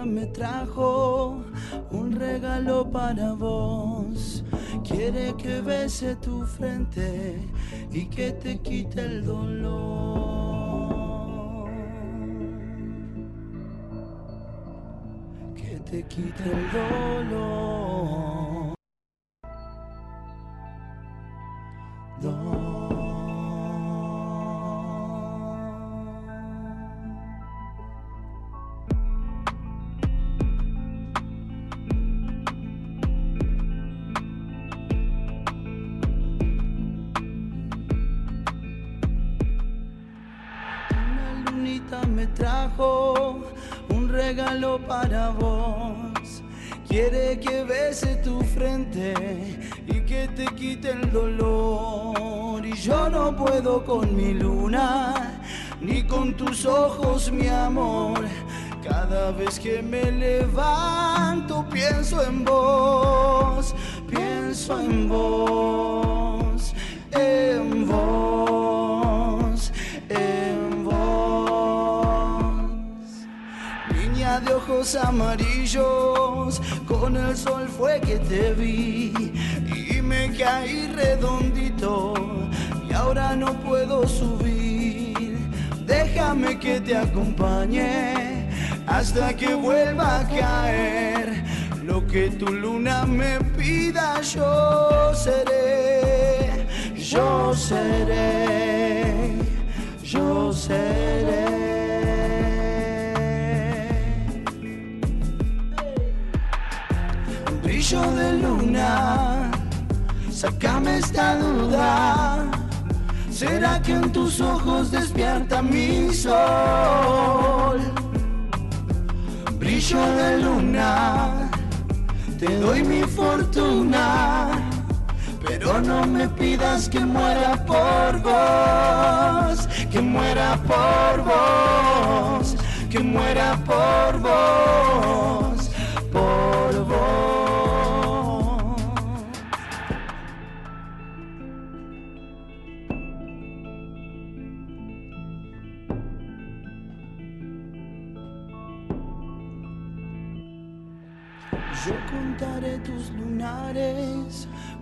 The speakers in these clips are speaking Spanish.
me trajo un regalo para vos. Quiere que bese tu frente y que te quite el dolor. Que te quite el dolor. Tu frente y que te quite el dolor. Y yo no puedo con mi luna, ni con tus ojos, mi amor. Cada vez que me levanto pienso en vos, pienso en vos, en vos, de ojos amarillos, con el sol fue que te vi y me caí redondito y ahora no puedo subir. Déjame que te acompañe hasta que vuelva a caer. Lo que tu luna me pida yo seré, yo seré, yo seré. Brillo de luna, sácame esta duda. ¿Será que en tus ojos despierta mi sol? Brillo de luna, te doy mi fortuna, pero no me pidas que muera por vos, que muera por vos, que muera por vos,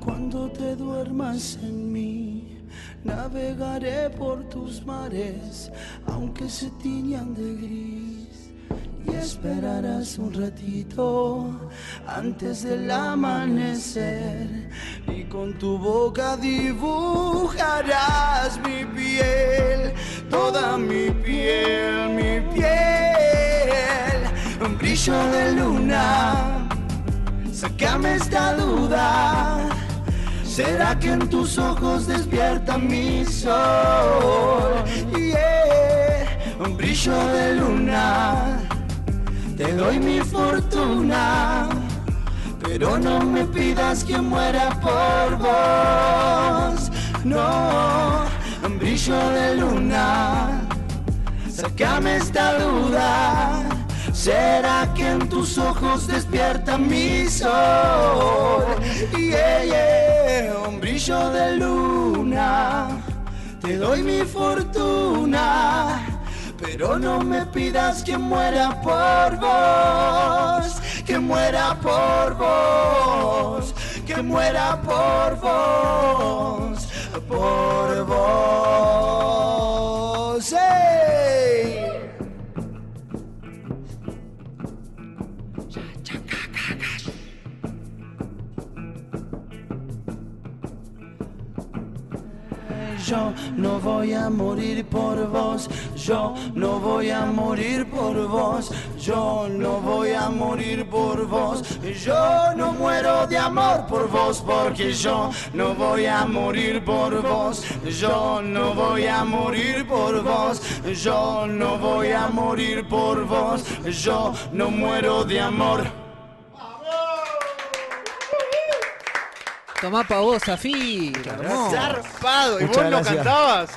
cuando te duermas en mí. Navegaré por tus mares, aunque se tiñan de gris. Y esperarás un ratito antes del amanecer. Y con tu boca dibujarás mi piel, toda mi piel, mi piel. Un brillo de luna Sácame esta duda. ¿Será que en tus ojos despierta mi sol? Yeah, un brillo de luna. Te doy mi fortuna. Pero no me pidas que muera por vos. No, un brillo de luna. Sácame esta duda. ¿Será que en tus ojos despierta mi sol? Yeah, yeah, un brillo de luna. Te doy mi fortuna. Pero no me pidas que muera por vos, que muera por vos, que muera por vos, por vos. Yo no voy a morir por vos, yo no voy a morir por vos, yo no voy a morir por vos, yo no muero de amor por vos porque yo no voy a morir por vos, yo no voy a morir por vos, yo no voy a morir por vos, yo no muero de amor. Tomá pa' vos, Zafir. Hermoso. Zarpado, y Muchas vos lo cantabas.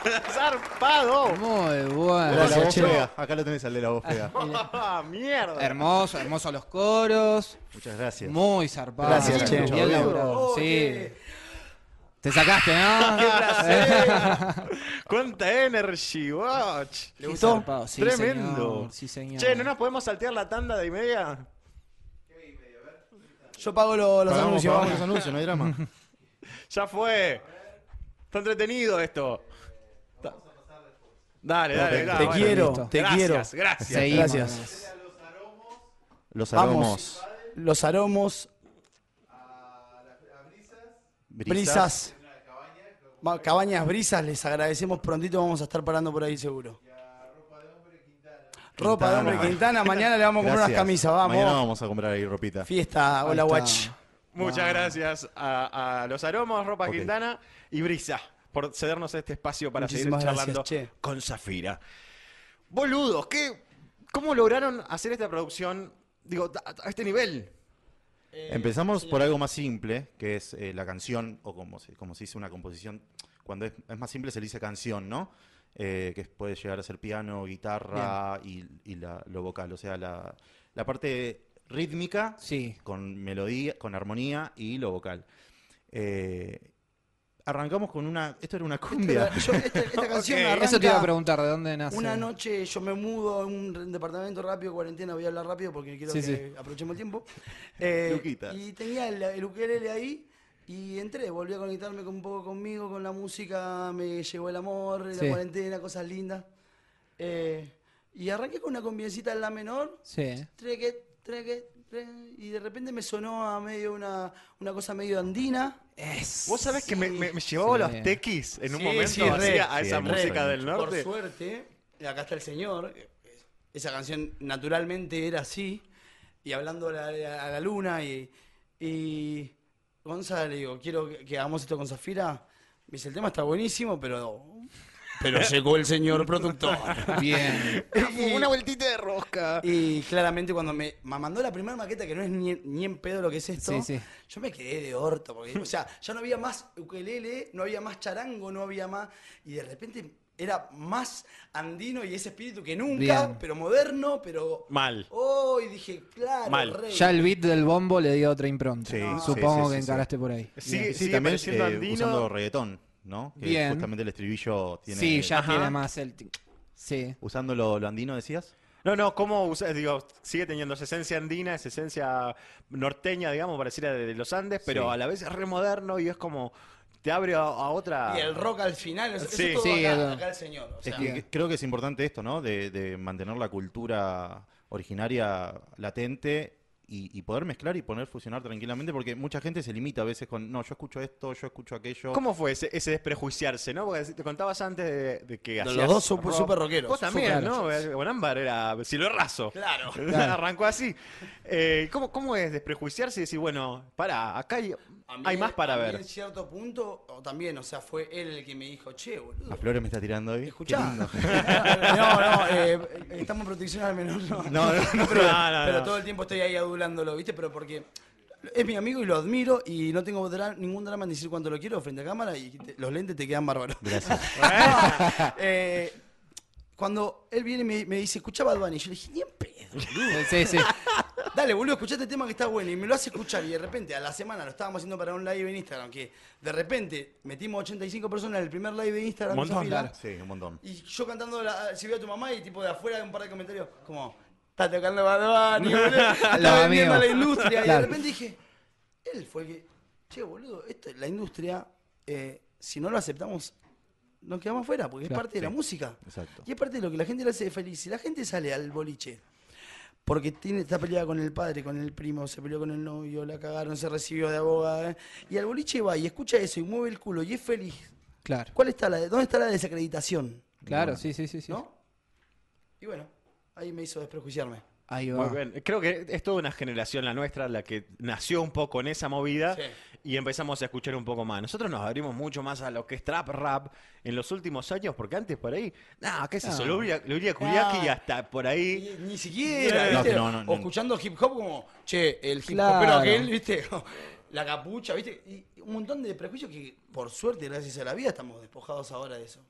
Zarpado. Muy La bueno. voz fea. Acá lo tenés al de la voz fea. Ah, mierda. Hermoso, hermoso los coros. Muchas gracias. Muy zarpado. Gracias, che. Bien. Oh, Sí. qué- Te sacaste, ¿no? ¡Qué placer! ¡Cuánta energy, watch! ¿Le gustó? Zarpado, sí, Tremendo. señor, sí, señor. Che, ¿no nos podemos saltear la tanda de y media? Yo pago lo- los Pagamos, anuncios. pagamos los anuncios, no hay drama. Ya fue. Está entretenido esto. Da- Dale, dale, Te dale. Te quiero, listo. te gracias, quiero. Gracias, Seguimos. Gracias. Los Vamos. aromos. Los aromos, brisas. Va- Cabañas Brisas, les agradecemos prontito, vamos a estar parando por ahí seguro. Ropa de hombre Quintana. Mañana le vamos a comprar unas Gracias. camisas, vamos. Mañana vamos a comprar ahí ropita. Fiesta, hola está. watch. Muchas gracias a, a los aromos, Ropa Ok. Quintana y Brisa por cedernos este espacio para Muchísimas seguir gracias, charlando che. con Zafira. Boludos, ¿qué, ¿cómo lograron hacer esta producción digo, a, a este nivel? Empezamos por algo más simple, que es eh, la canción, o como se, como se dice una composición, cuando es, es más simple se le dice canción, ¿no? Eh, que puede llegar a ser piano, guitarra y, y la- lo vocal, o sea, la, la parte rítmica Sí. con melodía, con armonía y lo vocal. Eh, arrancamos con una, esto era una cumbia. Yo- esta, esta canción arranca Eso te iba a preguntar, ¿de dónde nace? Una noche yo me mudo a un departamento rápido, cuarentena, voy a hablar rápido porque quiero Sí, que sí. aprovechemos el tiempo. Eh, y tenía el, el ukelele ahí y entré, volví a conectarme con- un poco conmigo, con la música, me llegó el amor, la Sí. cuarentena, cosas lindas. Eh, y arranqué con una convivencita en la menor, Sí. treque, treque, treque, y de repente me sonó a medio una, una cosa medio andina. Es. Vos sabés que me, me- me llevaba Sí. los tequis en un momento sí, así re. a esa música re. del norte. Por suerte, acá está el señor. Esa canción naturalmente era así. Y hablando a la, a la luna y, y Gonzalo, le digo, quiero que, que hagamos esto con Zafira. Me dice, el tema está buenísimo, pero... Pero llegó el señor productor. Bien. Y- Una vueltita de rosca. Y claramente cuando me, me mandó la primera maqueta, que no es ni, ni en pedo lo que es esto, Sí, sí. yo me quedé de orto. Porque, o sea, ya no había más ukelele, no había más charango, no había más... Y de repente era más andino y ese espíritu que nunca, Bien. pero moderno, pero... Mal. Oh, y dije, claro, Mal. rey. Ya el beat del bombo le dio otra impronta. Sí, sí, Supongo sí, que sí, sí. encaraste por ahí. Sí, sigue también eh, andino. usando reggaetón, ¿no? Que Bien. justamente el estribillo tiene... Sí, ya Ajá. tiene más el. Sí. Usando lo, lo andino, decías. No, no, ¿cómo usas? Digo, sigue teniendo esa esencia andina, esa esencia norteña, digamos, pareciera de, de los Andes, pero Sí. a la vez es re moderno y es como. Te abre a, a otra. Y el rock al final, eso, eso Sí. todo Sí, acá, el- acá el señor. O sea, Es que, que- creo que es importante esto, ¿no? De, de mantener la cultura originaria latente y, y poder mezclar y poner fusionar tranquilamente, porque mucha gente se limita a veces con, no, yo escucho esto, yo escucho aquello. ¿Cómo fue ese, ese desprejuiciarse, no? Porque te contabas antes de, de que Los hacías dos son rock. súper rockeros. Vos también. ¿no? Eh, Con Ámbar era cielo raso. Claro. Claro. Arrancó así. Eh, ¿cómo, ¿Cómo es desprejuiciarse y decir, bueno, para, acá hay, mí- hay más para a mí ver? En cierto punto, o también, o sea, fue él el que me dijo, che, boludo. A Flores me está tirando hoy. Escuchá. no, no, eh, estamos en protección al menor, no. No, no, no. pero, No, no, pero no. todo el tiempo estoy ahí adulándolo, ¿viste? Pero porque es mi amigo y lo admiro y no tengo dra- ningún drama en decir cuánto lo quiero frente a cámara y te- los lentes te quedan bárbaros. Gracias. Eh, cuando él viene y me, me dice, escucha Bad Bunny, yo le dije, ni en pedo, boludo. Sí, sí. Dale, boludo, escuchá este tema que está bueno. Y me lo hace escuchar. Y de repente, a la semana, lo estábamos haciendo para un live en Instagram. Que de repente metimos 85 personas en el primer live de Instagram. Montón, fila. claro. Sí, un montón. Y yo cantando la, si veo a tu mamá y tipo de afuera un par de comentarios como, está tocando Bad Bunny, boludo, está vendiendo la industria. Y de repente dije, él fue el que, che, boludo, esto, la industria, eh, si no lo aceptamos, nos quedamos fuera, porque Claro, es parte de la música. Exacto. Y es parte de lo que la gente le hace feliz. Si la gente sale al boliche porque tiene, está peleada con el padre, con el primo, se peleó con el novio, la cagaron, se recibió de abogada, ¿eh? y al boliche va y escucha eso y mueve el culo y es feliz, Claro. ¿cuál está la, ¿dónde está la desacreditación? Claro, sí, sí, sí. sí. ¿No? Y bueno, ahí me hizo desprejuiciarme. Ahí va. Muy bien. Creo que es toda una generación la nuestra la que nació un poco en esa movida Sí. Y empezamos a escuchar un poco más. Nosotros nos abrimos mucho más a lo que es trap rap en los últimos años, porque antes por ahí, nada, qué es eso, lo Luria Kuriaki Ah. y hasta por ahí. Ni siquiera, No, ¿viste? no, no, o escuchando hip hop como, che, el hip Claro. hop, pero aquel, ¿viste? La capucha, ¿viste? Y un montón de prejuicios que, por suerte, gracias a la vida, estamos despojados ahora de eso.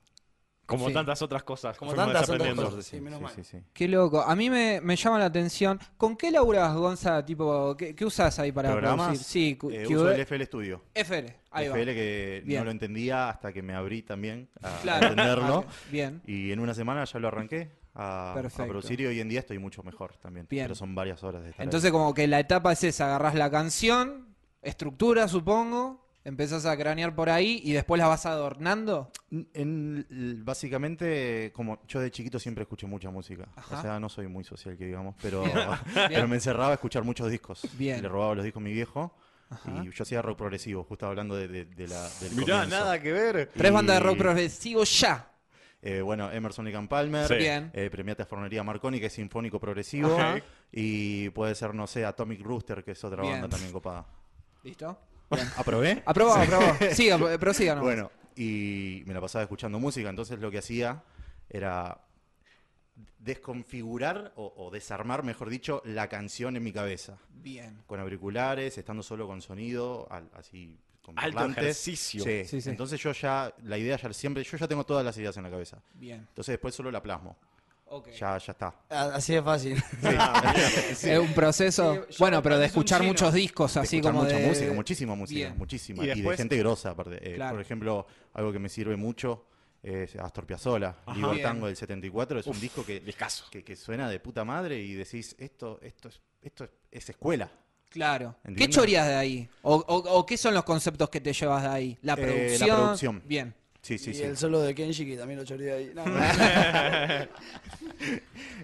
Como Sí. tantas otras cosas. Como tantas otras cosas. Sí, menos sí, mal. sí, sí. Qué loco. A mí me, me llama la atención. ¿Con qué laburas, Gonza? Tipo, ¿qué, qué usas ahí para ¿Programas? producir? Sí, Eh, uso el FL Studio. FL. Ahí va. FL que Bien. no lo entendía hasta que me abrí también a Claro. entenderlo. Bien. Y en una semana ya lo arranqué a, producir y hoy en día estoy mucho mejor también. Bien. Pero son varias horas de estar ahí. Entonces, como que la etapa es esa: agarras la canción, estructura, supongo, empezás a cranear por ahí y después la vas adornando. En- básicamente, como yo de chiquito siempre escuché mucha música. Ajá. O sea, no soy muy social, que digamos, pero, pero me encerraba a escuchar muchos discos. Bien. Le robaba los discos a mi viejo. Ajá. Y yo hacía rock progresivo, justo hablando de, de- de la, del Mirá, comienzo. nada que ver. Tres Y- bandas de rock progresivo ya. Eh, bueno, Emerson y Palmer. Sí. Bien. Eh, Premiata Fornería Marconi, que es sinfónico progresivo. Ajá. Y puede ser, no sé, Atomic Rooster, que es otra Bien. banda también copada. ¿Listo? ¿Aprobé? Aprobado, aprobado. Siga, prosiga nomás. Bueno, y me la pasaba escuchando música, entonces lo que hacía era desconfigurar o, o desarmar, mejor dicho, la canción en mi cabeza. Bien. Con auriculares, estando solo con sonido, al- así con Alto parlantes. ejercicio. Sí. Sí, sí. Entonces yo ya, la idea ya siempre, yo ya tengo todas las ideas en la cabeza. Bien. Entonces después solo la plasmo. Ya, ya está. Así de fácil. Es un proceso. Sí, bueno, pero de escuchar muchos discos, De así escuchar como mucha de. música, muchísima música, Bien. muchísima. Y de gente grosa, aparte. Eh, Claro. Por ejemplo, algo que me sirve mucho es Astor Piazzolla. Vivo el. Tango del 74 es un disco que, que, que suena de puta madre y decís, esto, esto, es, esto es, es escuela. Claro. ¿Qué chorías de ahí? O, o- o qué son los conceptos que te llevas de ahí? La Eh, la producción. producción. Bien. Sí, sí, y sí. el solo de Kenji, que también lo choreé ahí. No,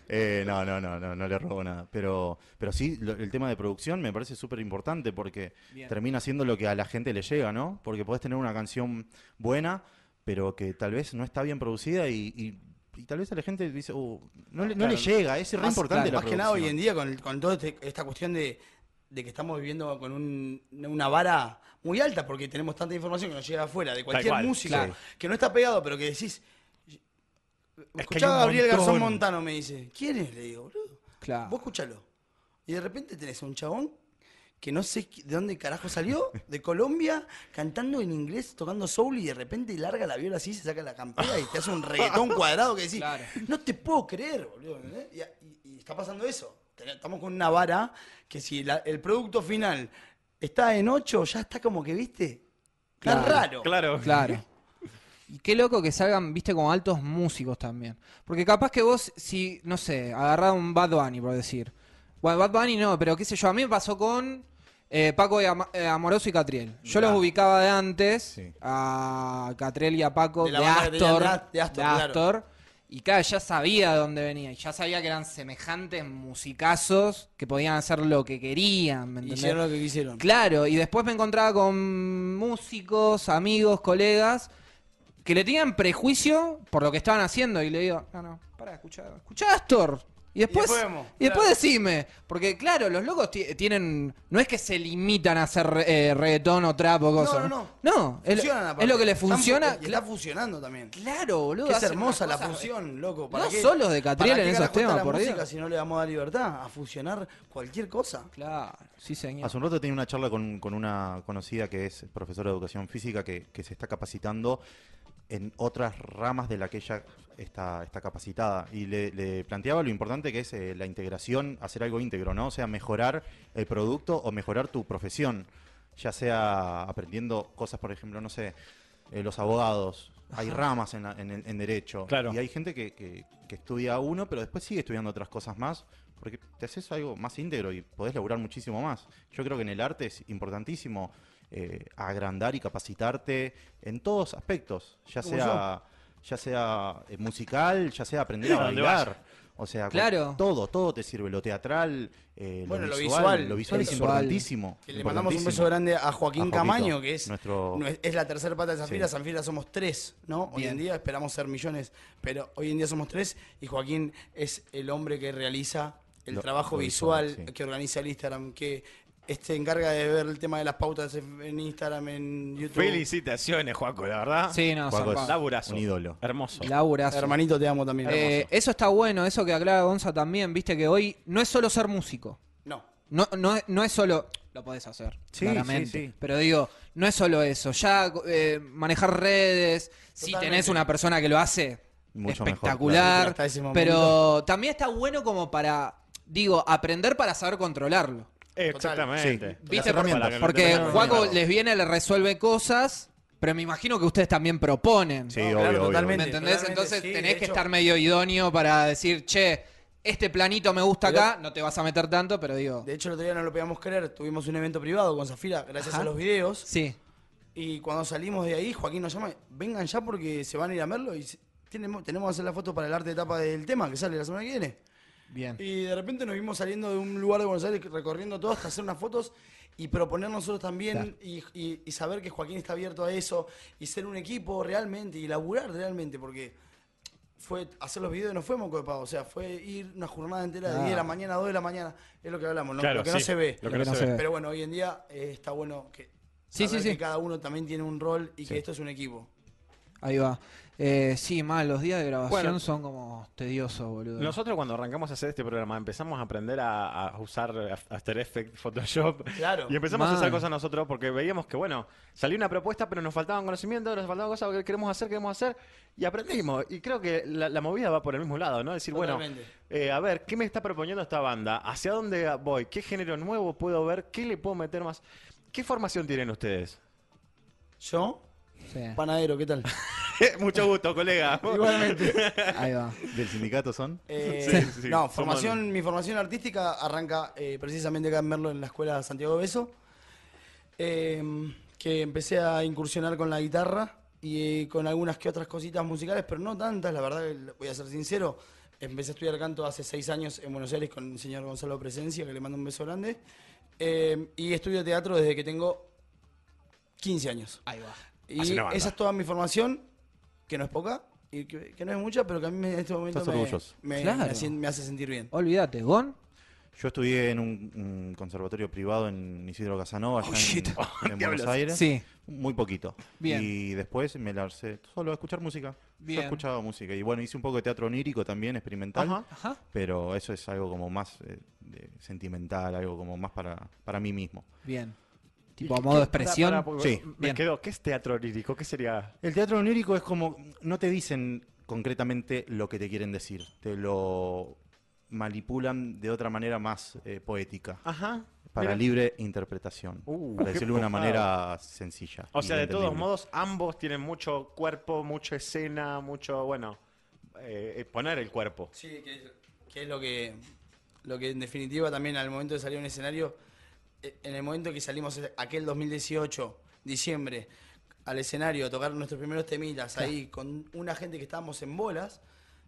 Eh, no, no, no, no, no le robo nada. Pero, pero sí, lo- el tema de producción me parece súper importante porque Bien. termina siendo lo que a la gente le llega, ¿no? Porque podés tener una canción buena, pero que tal vez no está bien producida y, y- y tal vez a la gente dice, "Uh, no, le, no le Claro. llega, es re Más- importante la Más que nada hoy en día con, con toda este- esta cuestión de, de que estamos viviendo con un- una vara muy alta porque tenemos tanta información que nos llega afuera de cualquier cual, música claro. que no está pegado pero que decís escuchaba a Gabriel montón. Garzón Montano me dice ¿quién es? le digo boludo Claro. vos escuchalo y de repente tenés a un chabón que no sé de dónde carajo salió, de Colombia, cantando en inglés, tocando soul y de repente larga la viola así, se saca la campera y te hace un reggaetón cuadrado que decís, Claro. no te puedo creer, boludo. ¿entendés? Y, y- y está pasando eso. Ten- Estamos con una vara que si la- el producto final está en 8, ya está como que, viste, está Claro, raro. Claro. Claro. Y qué loco que salgan, viste, como altos músicos también. Porque capaz que vos, si, no sé, agarrá un Bad Bunny, por decir. Bueno, Bad Bunny no, pero qué sé yo, a mí me pasó con eh, Paco y eh, Amoroso y Catriel. Yo los ubicaba de antes, Sí. a Catriel y a Paco, De de, Astor, de As- de Astor, claro. Y claro, ya sabía de dónde venía. Y ya sabía que eran semejantes musicazos que podían hacer lo que querían, ¿me entendés? hicieron lo que quisieron. Claro, y después me encontraba con músicos, amigos, colegas, que le tenían prejuicio por lo que estaban haciendo. Y le digo, no, no, para, escuchá, escuchá Astor. Y después, después vemos, y después claro. decime, porque claro, los locos ti- tienen, no es que se limitan a hacer eh, reggaetón o trap o cosas. no, no. No, es, Funcionan, es aparte. lo que le Están fu- funciona. y está fusionando también. Claro, boludo. Es hermosa la fusión, loco. No ¿Para qué- solo de Catriel en esos temas, la por música Dios. si no le damos la libertad a fusionar cualquier cosa. Claro, sí señor. Hace un rato tenía una charla con, con una conocida que es profesora de educación física que, que se está capacitando en otras ramas de la que ella está, está capacitada. Y le, le planteaba lo importante que es eh, la integración, hacer algo íntegro, ¿no? O sea, mejorar el producto o mejorar tu profesión. Ya sea aprendiendo cosas, por ejemplo, no sé, eh, los abogados. Hay ramas en, la- en derecho. Claro. Y hay gente que, que- que estudia uno, pero después sigue estudiando otras cosas más, porque te haces algo más íntegro y podés laburar muchísimo más. Yo creo que en el arte es importantísimo eh, agrandar y capacitarte en todos aspectos, ya sea, ya sea eh, musical, ya sea aprender a bailar. O sea, Claro. todo, todo te sirve, lo teatral, eh, lo, Bueno, lo visual, visual. lo visual es Visual. importantísimo. Que le mandamos un beso grande a Joaquín A Camaño, que es, nuestro- es, la tercera pata de Zafira. Sí. Zafira somos tres, ¿no? Hoy en día esperamos ser millones, pero hoy en día somos tres y Joaquín es el hombre que realiza el Lo- trabajo lo visual, visual, sí. que organiza el Instagram, que se encarga de ver el tema de las pautas en Instagram, en YouTube. Felicitaciones, Juaco, la verdad. Sí, no, Juaco es. Laburazo. un ídolo. Hermoso. Laburazo. Hermanito, te amo también. Eh, eso está bueno, eso que aclara Gonza también, viste que hoy no es solo ser músico. No. No, no, es- no es solo. Lo podés hacer, Sí, claramente. sí, sí. Pero digo, no es solo eso. Ya eh, manejar redes, si tenés una persona que lo hace, Mucho mejor, espectacular. claro. Ese momento. pero también está bueno como para, digo, aprender para saber controlarlo. Exactamente. Sí. ¿Viste? Herramientas. No Porque Juaco les viene, les resuelve cosas, pero me imagino que ustedes también proponen. Sí, No, obvio, claro, obvio, totalmente. ¿Me entendés? totalmente, Entonces sí, tenés que hecho- estar medio idóneo para decir, che, este planito me gusta Pero- acá, no te vas a meter tanto, pero digo. De hecho, el otro día no lo podíamos creer. Tuvimos un evento privado con Zafira, gracias Ajá. a los videos. Sí. Y cuando salimos de ahí, Joaquín nos llama, vengan ya porque se van a ir a verlo y tenemos que hacer la foto para el arte de tapa del tema que sale la semana que viene. Bien. Y de repente nos vimos saliendo de un lugar de Buenos Aires recorriendo todo hasta hacer unas fotos y proponer nosotros también Claro. y, y- y saber que Joaquín está abierto a eso y ser un equipo realmente y laburar realmente porque fue hacer los videos no fue moco de pavo, o sea, fue ir una jornada entera de Claro. 10 de la mañana a 2 de la mañana, es lo que hablamos, ¿no? Claro, lo que no se ve. Lo que no se ve. Pero bueno, hoy en día eh, está bueno que, sí, sí. que cada uno también tiene un rol y que esto es un equipo. Ahí va. Eh, sí, mal, los días de grabación Bueno. son como tediosos, boludo. Nosotros cuando arrancamos a hacer este programa empezamos a aprender a, a usar After Effects, Photoshop. Claro. Y empezamos a Mal. cosas nosotros porque veíamos que, bueno, salió una propuesta, pero nos faltaban conocimientos, nos faltaban cosas que queremos hacer, queremos hacer. Y aprendimos. Y creo que la, la movida va por el mismo lado, ¿no? Decir, bueno, eh, a ver, ¿qué me está proponiendo esta banda? ¿Hacia dónde voy? ¿Qué género nuevo puedo ver? ¿Qué le puedo meter más? ¿Qué formación tienen ustedes? Yo, Sí. panadero, ¿qué tal? Mucho gusto, colega. Igualmente. Ahí va. ¿Del sindicato son? Eh, Sí, sí, no, somos- formación, mi formación artística arranca eh, precisamente acá en Merlo, en la escuela Santiago Beso. Eh, que empecé a incursionar con la guitarra y eh, con algunas que otras cositas musicales, pero no tantas, la verdad, que voy a ser sincero. Empecé a estudiar canto hace seis años en Buenos Aires con el señor Gonzalo Presencia, que le mando un beso grande. Eh, y estudio teatro desde que tengo 15 años. Ahí va. Y esa es toda mi formación, que no es poca, y que, que no es mucha, pero que a mí me- en este momento Estás me, orgulloso. me- Claro. me asien- me hace sentir bien. Olvídate, Gon. Yo estudié en un, un conservatorio privado en Isidro Casanova, allá Oh, en- shit. en, Buenos. Aires. Sí. Muy poquito. Bien. Y después me lancé solo a escuchar música. Bien. Yo escuchaba música. Y bueno, hice un poco de teatro onírico también, experimental. Ajá. Ajá. Pero eso es algo como más eh, de- sentimental, algo como más para, para mí mismo. Bien. Tipo a modo de expresión. Sí. Me Bien. quedo. ¿Qué es teatro lírico? ¿Qué sería? El teatro onírico es como, no te dicen concretamente lo que te quieren decir, te lo manipulan de otra manera más eh, poética, Ajá. para Mira. libre interpretación, Uh, para decirlo de una manera sencilla. O sea, de todos modos, ambos tienen mucho cuerpo, mucha escena, mucho, bueno, eh, poner el cuerpo. Sí, que es, que es lo que lo que en definitiva también al momento de salir a un escenario, eh, en el momento que salimos aquel 2018, diciembre, al escenario a tocar nuestros primeros temitas ahí con una gente que estábamos en bolas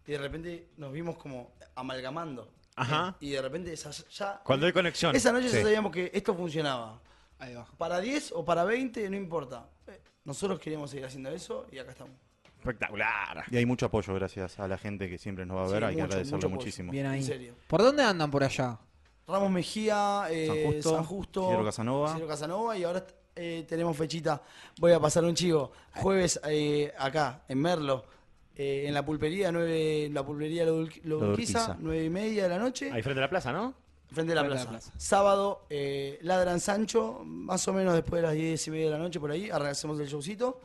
y de repente nos vimos como amalgamando. Ajá. Eh, Y de repente esa- ya... Cuando hay conexión. Esa noche ya Sí. sabíamos que esto funcionaba. Ahí va. Para 10 o para 20, no importa. Eh, Nosotros queríamos seguir haciendo eso y acá estamos. Espectacular. Y hay mucho apoyo gracias a la gente que siempre nos va a Sí, ver, hay que mucho, agradecerlo mucho apoyo. muchísimo. Bien ahí. En serio. ¿Por dónde andan por allá? Ramos Mejía, eh, San Justo, San Justo, Isidro Casanova. Isidro Casanova, y ahora eh, tenemos fechita. Voy a pasar un chivo. Jueves eh, acá, en Merlo, eh, en la pulpería, nueve, en la pulpería Lo Dul- Lo Lo Dulquiza, Dulquiza. nueve y media de la noche, Ahí frente a la plaza, ¿no? frente a la Frente plaza. la plaza. Sábado, eh, Ladran Sancho, más o menos después de las diez y media de la noche, por ahí, hacemos el showcito.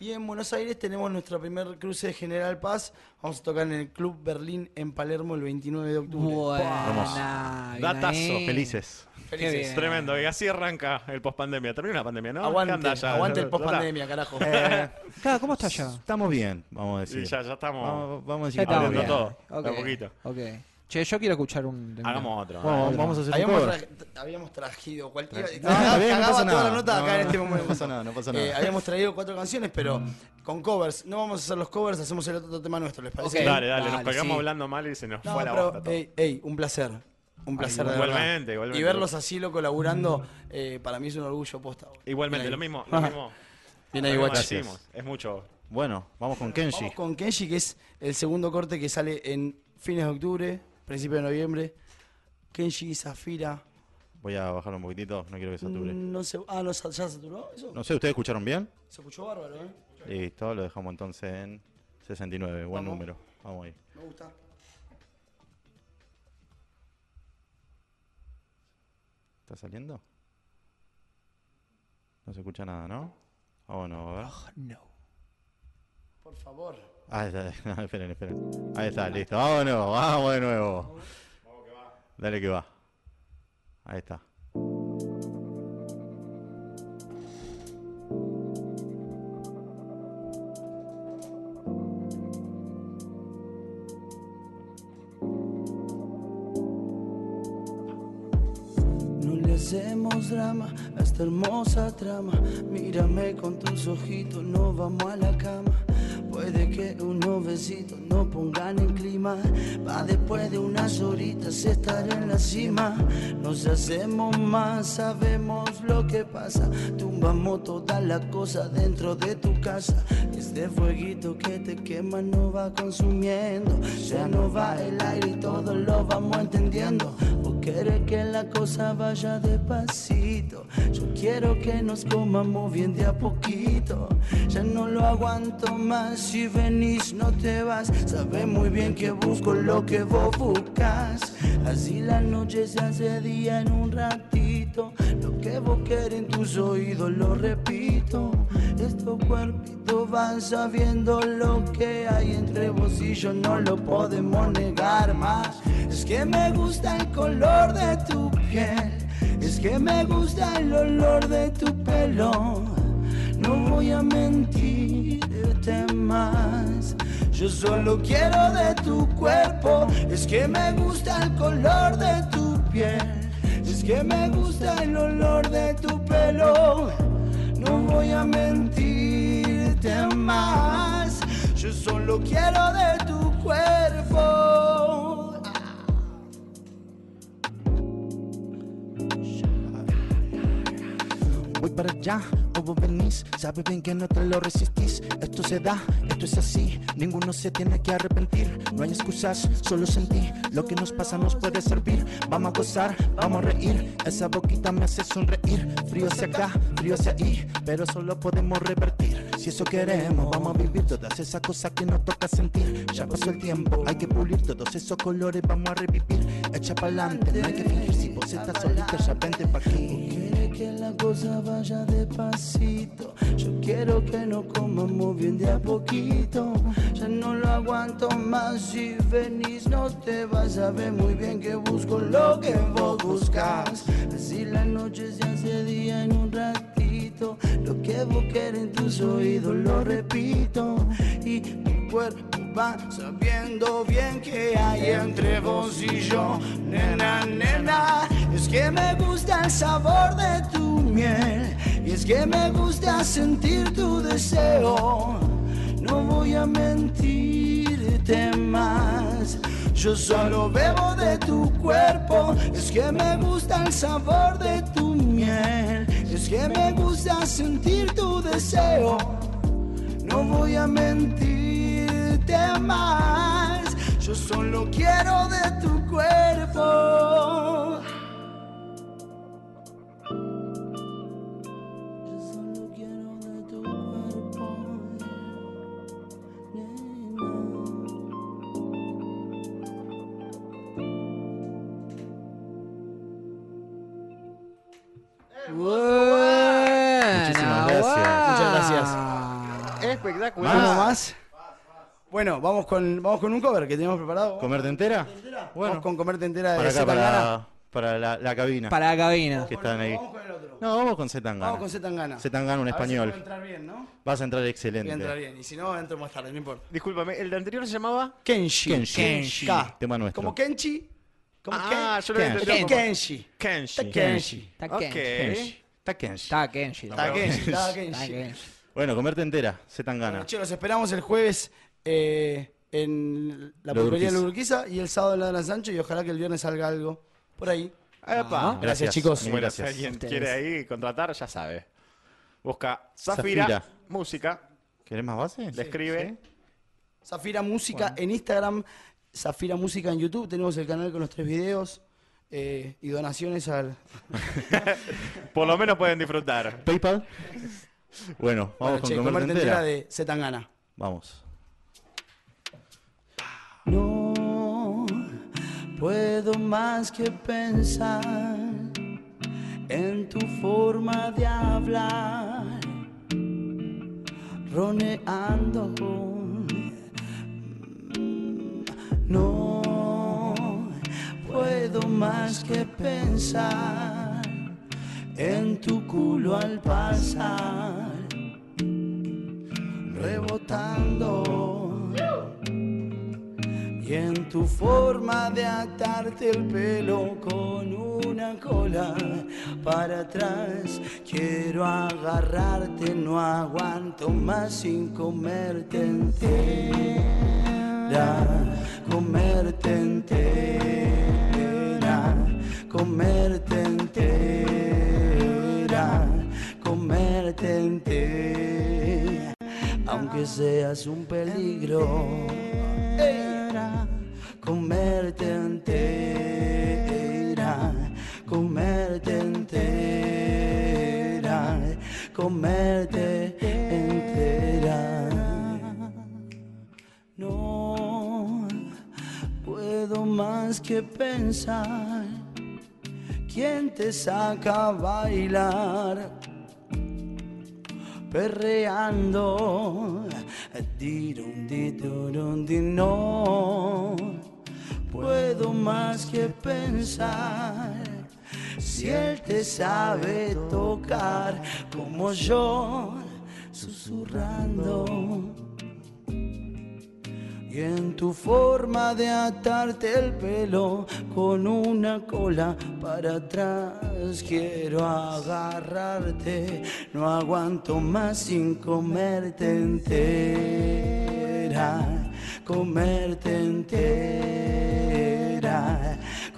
Y en Buenos Aires tenemos nuestra primer cruce de General Paz. Vamos a tocar en el Club Berlín en Palermo el 29 de octubre. Buena. bien Datazo. Felices. Felices. Tremendo. Y así arranca el post-pandemia. Termina la pandemia, ¿no? ¿Qué Aguante, anda ya? aguante el Ya post está. pandemia, carajo. Eh, Claro, ¿cómo está allá? estamos bien, vamos a decir. ya, ya estamos. Vamos, vamos a decir Ya estamos bien. todo. de a poquito. Ok. Che, yo quiero escuchar un. Hagamos otro. Vamos, dale. vamos a hacer un habíamos, cover. tra- habíamos traído cualquier. No, está bien, no toda la nota acá No, en este no momento. pasa nada, no pasa Eh, nada. habíamos traído cuatro canciones, pero con covers. No vamos a hacer los covers, hacemos el otro tema nuestro, ¿les parece? Ok. Dale, dale, nos Dale, colgamos sí. hablando mal y se nos No, fue la pero, bosta todo. ey, ey, un placer. Un placer de verdad. igualmente, igualmente. Y verlos así, loco, laburando, eh, para mí es un orgullo posta. Igualmente, Bien lo mismo. Lo mismo Bien lo ahí. Es mucho. Bueno, vamos con Kenji. Vamos con Kenji, que es el segundo corte que sale en fines de octubre, principio de noviembre. Kenji, Zafira. Voy a bajar un poquitito, no quiero que sature. No sé. Ah, no, ¿ya saturó eso? No sé, ¿ustedes escucharon bien? Se escuchó bárbaro, ¿eh? Listo, lo dejamos entonces en 69, buen Vamos. número. Vamos ahí. Me gusta. ¿Está saliendo? No se escucha nada, ¿no? Bueno, a ver. No. Por favor. Ah, está, esperen, esperen. Ahí está, listo. Vámonos, vamos de nuevo. Dale que va. Ahí está. No le hacemos drama a esta hermosa trama. Mírame con tus ojitos, no vamos a la cama. Puede que unos besitos no pongan en clima. Va después de unas horitas estar en la cima. Nos hacemos más, sabemos lo que pasa. Tumbamos todas las cosas dentro de tu casa. Este fueguito que te quema no va consumiendo. Ya no va el aire y todo lo vamos entendiendo. O quieres que la cosa vaya despacito. Yo quiero que nos comamos bien de a poquito. Ya no lo aguanto más. Si venís, no te vas. Sabes muy bien que busco lo que vos buscas. Así la noche se hace día en un ratito. Lo que vos querés en tus oídos, lo repito. Estos cuerpitos van sabiendo lo que hay entre vos y yo. No lo podemos negar más. Es que me gusta el color de tu piel. Es que me gusta el olor de tu pelo. No voy a mentirte más. Yo solo quiero de tu cuerpo. Es que me gusta el color de tu piel. Que me gusta el olor de tu pelo. No voy a mentirte más. Yo solo quiero de tu cuerpo. Para allá, o vos venís, sabes bien que no te lo resistís. Esto se da, esto es así, ninguno se tiene que arrepentir. No hay excusas, solo sentí lo que nos pasa nos puede servir. Vamos a gozar, vamos a reír, esa boquita me hace sonreír. Frío hacia acá, frío hacia ahí, pero solo podemos revertir. Si eso queremos, vamos a vivir todas esas cosas que nos toca sentir. Ya pasó el tiempo, hay que pulir todos esos colores, vamos a revivir. Echa pa'lante, no hay que fingir si vos estás solita, ya vente pa' aquí. Que la cosa vaya despacito. Yo quiero que nos comamos bien de a poquito. Ya no lo aguanto más. Si venís, no te vas a ver muy bien que busco lo que vos buscas. Así la noche se hace día en un ratito. Lo que vos querés en tus oídos, lo repito. Y mi cuerpo va sabiendo bien que hay entre vos y yo. Nena, nena, es que me gusta el sabor de tu miel. Y es que me gusta sentir tu deseo. No voy a mentirte más. Yo solo bebo de tu cuerpo. Es que me gusta el sabor de tu miel. Es que me gusta sentir tu deseo. No voy a mentirte más. Yo solo quiero de tu cuerpo. Muchísimas gracias. Muchas gracias. Espectacular. ¿Algo más? Bueno, vamos con, vamos con un cover que tenemos preparado. ¿Comerte entera? Vamos con comerte entera de Para acá, para, para la, la cabina. Para la cabina. que están ahí. Vamos con el otro. No, vamos con Zetangana. Vamos con Zetangana. Zetangana, un A ver si español. puedo entrar bien, ¿no? Vas a entrar Voy excelente. a entrar bien. Y si no, entro más tarde, no importa. Discúlpame, el de anterior se llamaba. Kenshi. Kenshi. Kenshi. K. Tema nuestro. Como Kenchi. Como Ah, Ken- yo lo Kenshi. Kenshi. Kenshi. Kenshi. Kenshi. Kenshi. Kenshi. Está Kenshi. Está Kenshi. Está Está Kenshi. Kenshi. Bueno, comerte entera. Zetangana. Bueno, che, los esperamos el jueves eh, en la pulpería de la Urquiza y el sábado en la de la Sancho y ojalá que el viernes salga algo por ahí. Gracias, chicos. Bueno, si gracias. alguien Ustedes. quiere ahí contratar, ya sabe. Busca Zafira, Zafira. música, ¿Querés más base? le escribe. Zafira Música en Instagram, Zafira Música en YouTube. Tenemos el canal con los tres videos eh, y donaciones al. Por lo menos pueden disfrutar. ¿PayPal? Bueno, vamos Bueno, con che, comerte comerte entera. entera de Zetangana. Vamos. No puedo más que pensar en tu forma de hablar, roneando más que pensar en tu culo al pasar, rebotando. Y en tu forma de atarte el pelo con una cola para atrás, quiero agarrarte, no aguanto más sin comerte entera, comerte entera, comerte entera, comerte entera, aunque seas un peligro. Ey comerte entera, comerte entera, comerte entera. No puedo más que pensar quién te saca a bailar perreando. No puedo más que pensar. Si él te sabe tocar como yo, susurrando. En tu forma de atarte el pelo con una cola para atrás quiero agarrarte, no aguanto más sin comerte entera, comerte entera,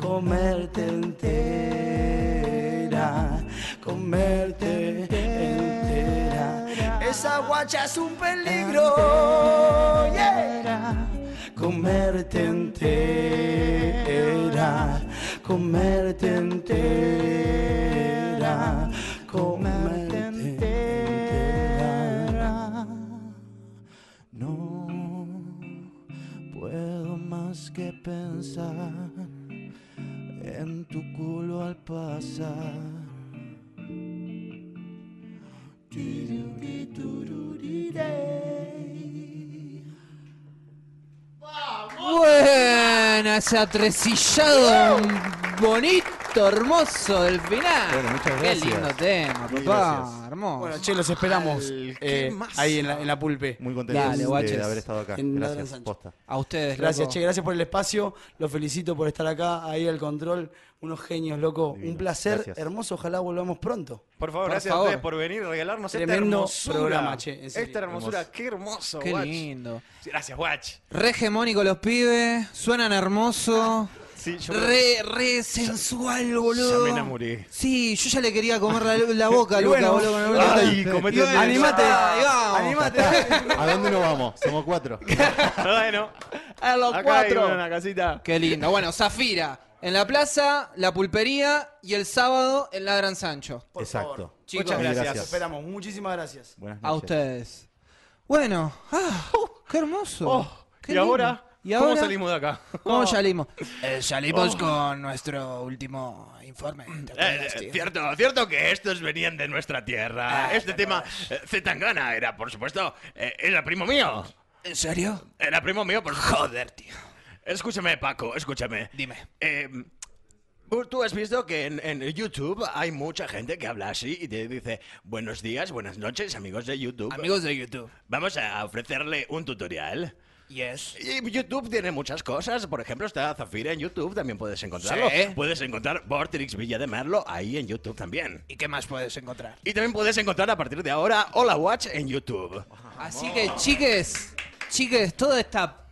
comerte entera, comerte entera. Esa guacha es un peligro, yeah. comerte entera, comerte entera, comerte entera. No puedo más que pensar en tu culo al pasar. Buena ese atresillado bonito, hermoso del final. Bueno, muchas Qué gracias. lindo tema, papá. Hermoso. Bueno, che, los esperamos eh, ahí en la, en la pulpe. Muy contento Dale, de haber estado acá. Gracias, posta. a ustedes, Gracias, loco. che, gracias por el espacio. Los felicito por estar acá, ahí al control. Unos genios, loco. Divino. Un placer Gracias. hermoso. Ojalá volvamos pronto. Por favor, Por gracias favor. a ustedes por venir y regalarnos esta Tremendo hermosura. programa, che, en serio. Esta hermosura, qué hermoso, Qué Watch. lindo. Gracias, Watch. Re hegemónico los pibes, suenan hermoso. Sí, yo Re, re sensual, boludo. ya me enamoré. Sí, yo ya le quería comer la, la boca, Luca, bueno. boludo. con Ay, comete Animate, vamos. animate. ¿A dónde nos vamos? Somos cuatro. bueno, A los acá hay una casita. Qué lindo. Bueno, Zafira, en la plaza, la pulpería y el sábado en Ladran Sancho. Por Exacto. favor. Chicos, Muchas gracias. gracias. Esperamos. Muchísimas gracias. Buenas a noches. ustedes. Bueno, ah, qué hermoso. Oh, Qué y lindo. ahora, ¿Y ¿cómo salimos de acá? ¿Cómo salimos? Eh, salimos con nuestro último informe. ¿te acuerdas, tío? cierto, cierto que estos venían de nuestra tierra. Ah, este tema, eh, Zetangana, era, por supuesto, eh, era primo mío. ¿En serio? Era primo mío, por supuesto. Joder, tío. Escúchame, Paco, escúchame. Dime. Eh, Tú has visto que en, en YouTube hay mucha gente que habla así y te dice buenos días, buenas noches, amigos de YouTube. Amigos de YouTube. Vamos a ofrecerle un tutorial. Yes. Y YouTube tiene muchas cosas. Por ejemplo, está Zafira en YouTube, también puedes encontrarlo. Sí. Puedes encontrar Vortrix Villa de Merlo ahí en YouTube también. ¿Y qué más puedes encontrar? Y también puedes encontrar a partir de ahora Hola Watch en YouTube. Así que, chiques, chiques, toda esta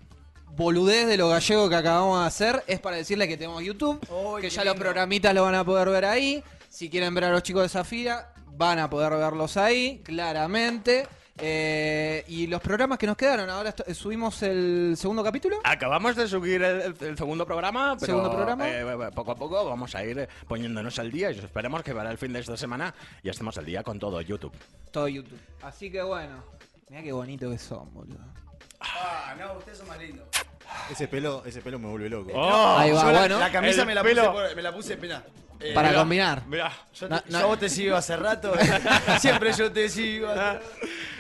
boludez de lo gallego que acabamos de hacer es para decirle que tenemos YouTube, que ya los programitas lo van a poder ver ahí. Si quieren ver a los chicos de Zafira, van a poder verlos ahí, claramente. Eh, y los programas que nos quedaron, ahora esto- subimos el segundo capítulo. Acabamos de subir el, el- el segundo programa, pero ¿Segundo programa? eh, poco a poco vamos a ir eh, poniéndonos al día y esperemos que para el fin de esta semana ya estemos al día con todo YouTube. Todo YouTube. Así que bueno, mira qué bonito que son, boludo. Ah, no, ustedes son más lindos. Ese pelo, ese pelo me vuelve loco. Ahí va, Yo la- bueno. La camisa el me la, pelo. puse por- me la puse, espera. Eh, Para mirá, combinar. Mira, Yo, No, te- no. yo a vos te sigo hace rato. Siempre yo te sigo.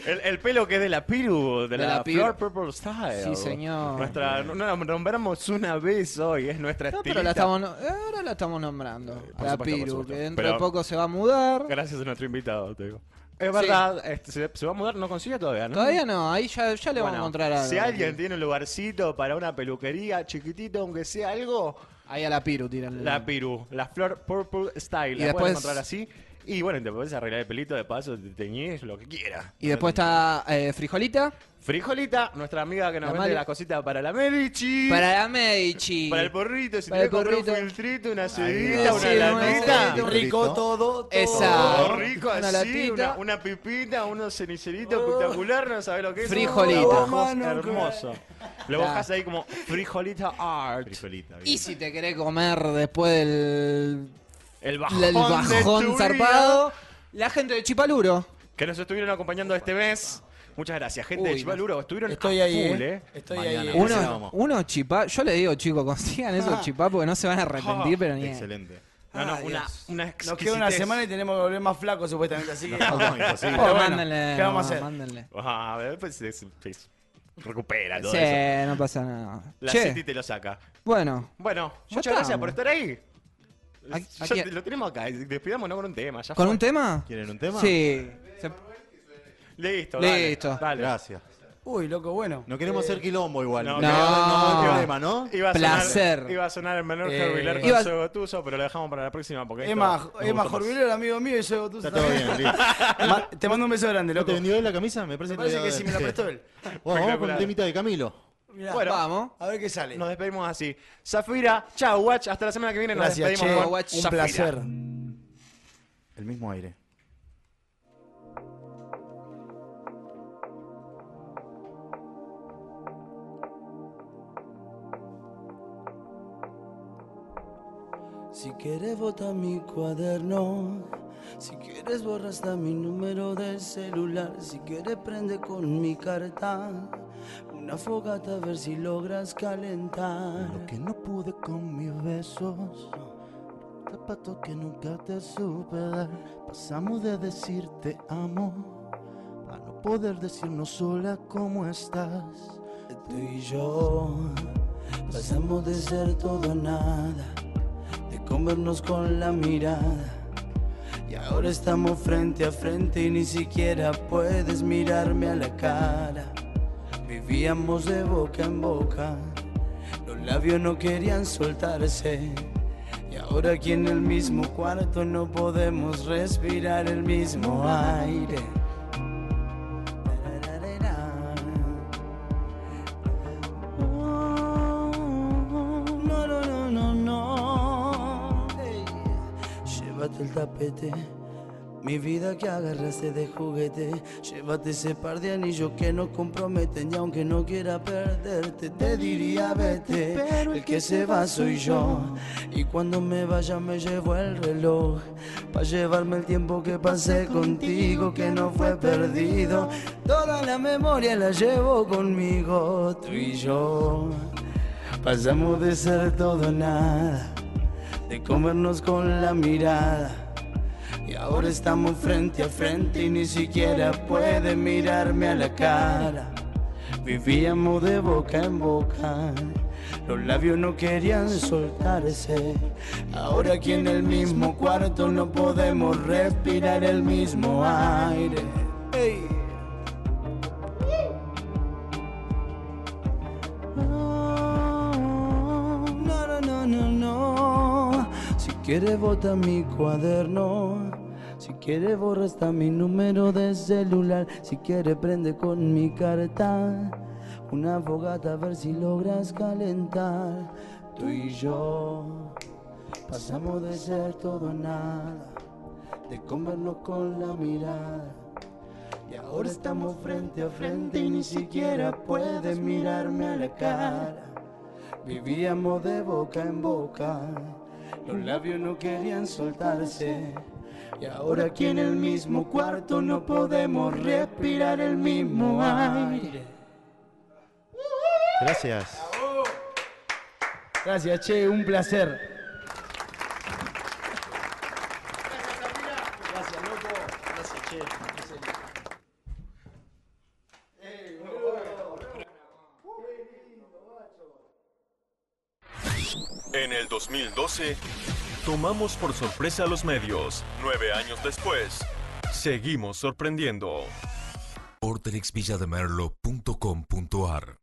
El, el pelo que es de la Piru, de, De la, la Piru. Flor Purple Style. Sí, señor. Nuestra, no, no, nombramos una vez hoy, es nuestra No, pero la estamos, no- ahora la estamos nombrando. por a la supuesto, por Piru, supuesto. que dentro Pero- de poco se va a mudar. Gracias a nuestro invitado, te digo. Es verdad, este, se, se va a mudar, no consigue todavía, ¿no? Todavía no, ahí ya, ya le vamos Bueno, a encontrar algo. Si alguien tiene un lugarcito para una peluquería chiquitito, aunque sea algo, Ahí a la Piru tiran. la Piru, la Flor Purple Style, Y la después- puedes encontrar así. Y bueno, te puedes arreglar el pelito de paso, te teñís, lo que quieras. Y después está eh, Frijolita. Frijolita, nuestra amiga que nos La vende Mali. la cosita para la Medici. Para la Medici. Para el porrito, si Para te el comprar un porrito. filtrito, una va. cedita, una Sí, una un Rico todo, todo. Esa. Todo rico Una así, latita. una, una pipita, unos cenicerito espectacular, no sabes lo que es. Frijolita. Hermoso. Lo Ya. bajas ahí como frijolita art. Frijolita, bien. Y si te querés comer después del El bajón, el de bajón tu zarpado, la gente de Chipaluro. Que nos estuvieron acompañando este mes. Muchas gracias, gente Uy, de Chipaluro. Estuvieron Estoy a ahí, full, eh. eh. Estoy Mañana. ahí. Uno- eh. Uno, uno chipá, yo le digo chicos, consigan esos chipá porque no se van a arrepentir, pero ni Excelente. No, no, Ay, una, una Nos queda una semana y tenemos que volver más flacos supuestamente, así que... No, imposible. Pero Pero bueno, mándenle, ¿qué vamos a no, hacer? mándenle. Ah, a ver, pues recupera todo Sí, eso. no pasa nada. La Che, City te lo saca. bueno, Bueno, muchas gracias estamos. por estar ahí. ¿A- Ya lo tenemos acá. Despidámonos con un tema. Ya ¿con fue. un tema? ¿Quieren un tema? Sí. Se- Listo, dale, Listo. Dale. Gracias. Uy, loco, bueno. No queremos hacer quilombo igual. No, No, no. no, no, problema, ¿no? Iba a Placer. Sonar, iba a sonar el menor Eh, Herbie Ler con Soy Gotuso, pero lo dejamos para la próxima porque Emma, Emma el amigo mío, y soy tú. Está todo bien, Te mando un beso grande, ¿No loco. te vendió él la camisa? Me parece, Me parece te que la- sí me la prestó él. Bueno, vamos con un temita de Camilo. Mirá, Bueno, Vamos. a ver qué sale. Nos despedimos así. Zafira, chao, watch. Hasta la semana que viene nos Gracias, despedimos che. Watch Un Zafira. placer. El mismo aire. Si quieres bota mi cuaderno, si quieres borra hasta mi número de celular, si quieres prende con mi carta una fogata a ver si logras calentar. Lo que no pude con mis besos, zapatos que nunca te supe dar. Pasamos de decir te amo a no poder decirnos sola cómo estás. Tú y yo pasamos de ser todo a nada, de comernos con la mirada. Y ahora estamos frente a frente y ni siquiera puedes mirarme a la cara. Vivíamos de boca en boca, los labios no querían soltarse. Y ahora aquí en el mismo cuarto no podemos respirar el mismo aire. No, no, no, no, no. Ey. Llévate el tapete. Mi vida que agarraste de juguete, llévate ese par de anillos que nos comprometen y aunque no quiera perderte te diría vete, pero el que se va soy yo. y cuando me vaya me llevo el reloj para llevarme el tiempo que pasé contigo que no fue perdido, toda la memoria la llevo conmigo, tú y yo. Pasamos de ser todo nada, de comernos con la mirada. Y ahora estamos frente a frente y ni siquiera puede mirarme a la cara. Vivíamos de boca en boca, los labios no querían soltarse. Ahora aquí en el mismo cuarto no podemos respirar el mismo aire. Si quieres bota mi cuaderno. Si quieres borra hasta mi número de celular. Si quieres prende con mi carta. Una fogata a ver si logras calentar. Tú y yo pasamos de ser todo a nada. De comernos con la mirada. Y ahora estamos frente a frente y ni siquiera puedes mirarme a la cara. Vivíamos de boca en boca, los labios no querían soltarse. Y ahora aquí en el mismo cuarto no podemos respirar el mismo aire. Gracias. Gracias, che, un placer. En el 2012, tomamos por sorpresa a los medios. Nueve años después, seguimos sorprendiendo. ortrexvillademerlo.com.ar